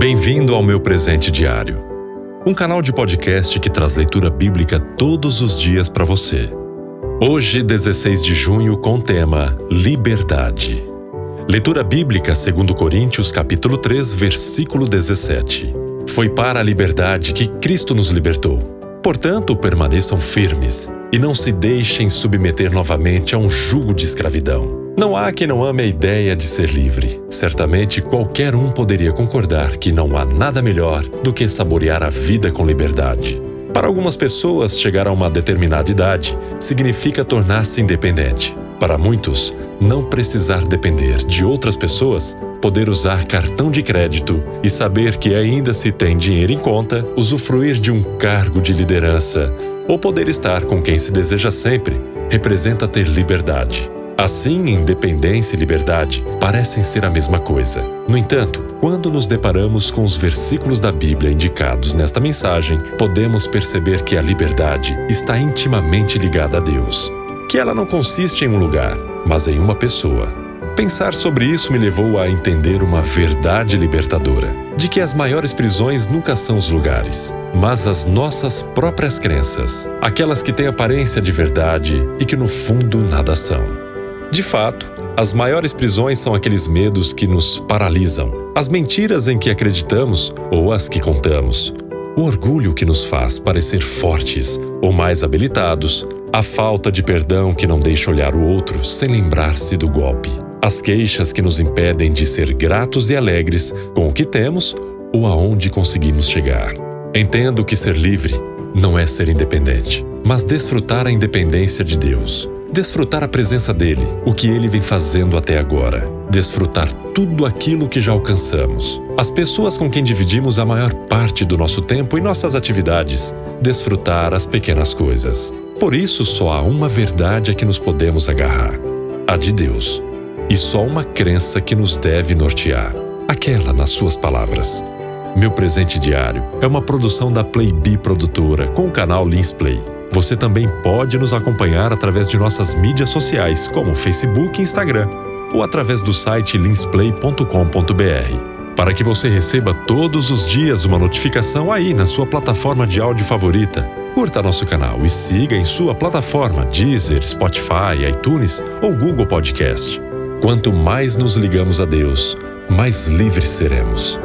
Bem-vindo ao meu presente diário, um canal de podcast que traz leitura bíblica todos os dias para você. Hoje, 16 de junho, com o tema Liberdade. Leitura bíblica segundo Coríntios, capítulo 3, versículo 17. Foi para a liberdade que Cristo nos libertou. Portanto, permaneçam firmes e não se deixem submeter novamente a um jugo de escravidão. Não há quem não ame a ideia de ser livre. Certamente qualquer um poderia concordar que não há nada melhor do que saborear a vida com liberdade. Para algumas pessoas, chegar a uma determinada idade significa tornar-se independente. Para muitos, não precisar depender de outras pessoas, poder usar cartão de crédito e saber que ainda se tem dinheiro em conta, usufruir de um cargo de liderança ou poder estar com quem se deseja sempre, representa ter liberdade. Assim, independência e liberdade parecem ser a mesma coisa. No entanto, quando nos deparamos com os versículos da Bíblia indicados nesta mensagem, podemos perceber que a liberdade está intimamente ligada a Deus. Que ela não consiste em um lugar, mas em uma pessoa. Pensar sobre isso me levou a entender uma verdade libertadora: de que as maiores prisões nunca são os lugares, mas as nossas próprias crenças, aquelas que têm aparência de verdade e que no fundo nada são. De fato, as maiores prisões são aqueles medos que nos paralisam, as mentiras em que acreditamos ou as que contamos, o orgulho que nos faz parecer fortes ou mais habilitados, a falta de perdão que não deixa olhar o outro sem lembrar-se do golpe, as queixas que nos impedem de ser gratos e alegres com o que temos ou aonde conseguimos chegar. Entendo que ser livre não é ser independente, mas desfrutar a independência de Deus desfrutar a presença dele, o que ele vem fazendo até agora, desfrutar tudo aquilo que já alcançamos, as pessoas com quem dividimos a maior parte do nosso tempo e nossas atividades, desfrutar as pequenas coisas. Por isso, só há uma verdade a que nos podemos agarrar: a de Deus. E só uma crença que nos deve nortear, aquela nas suas palavras. Meu presente diário é uma produção da Playbee Produtora com o canal Lins Play. Você também pode nos acompanhar através de nossas mídias sociais, como Facebook e Instagram, ou através do site linsplay.com.br. Para que você receba todos os dias uma notificação aí na sua plataforma de áudio favorita, curta nosso canal e siga em sua plataforma Deezer, Spotify, iTunes ou Google Podcast. Quanto mais nos ligamos a Deus, mais livres seremos.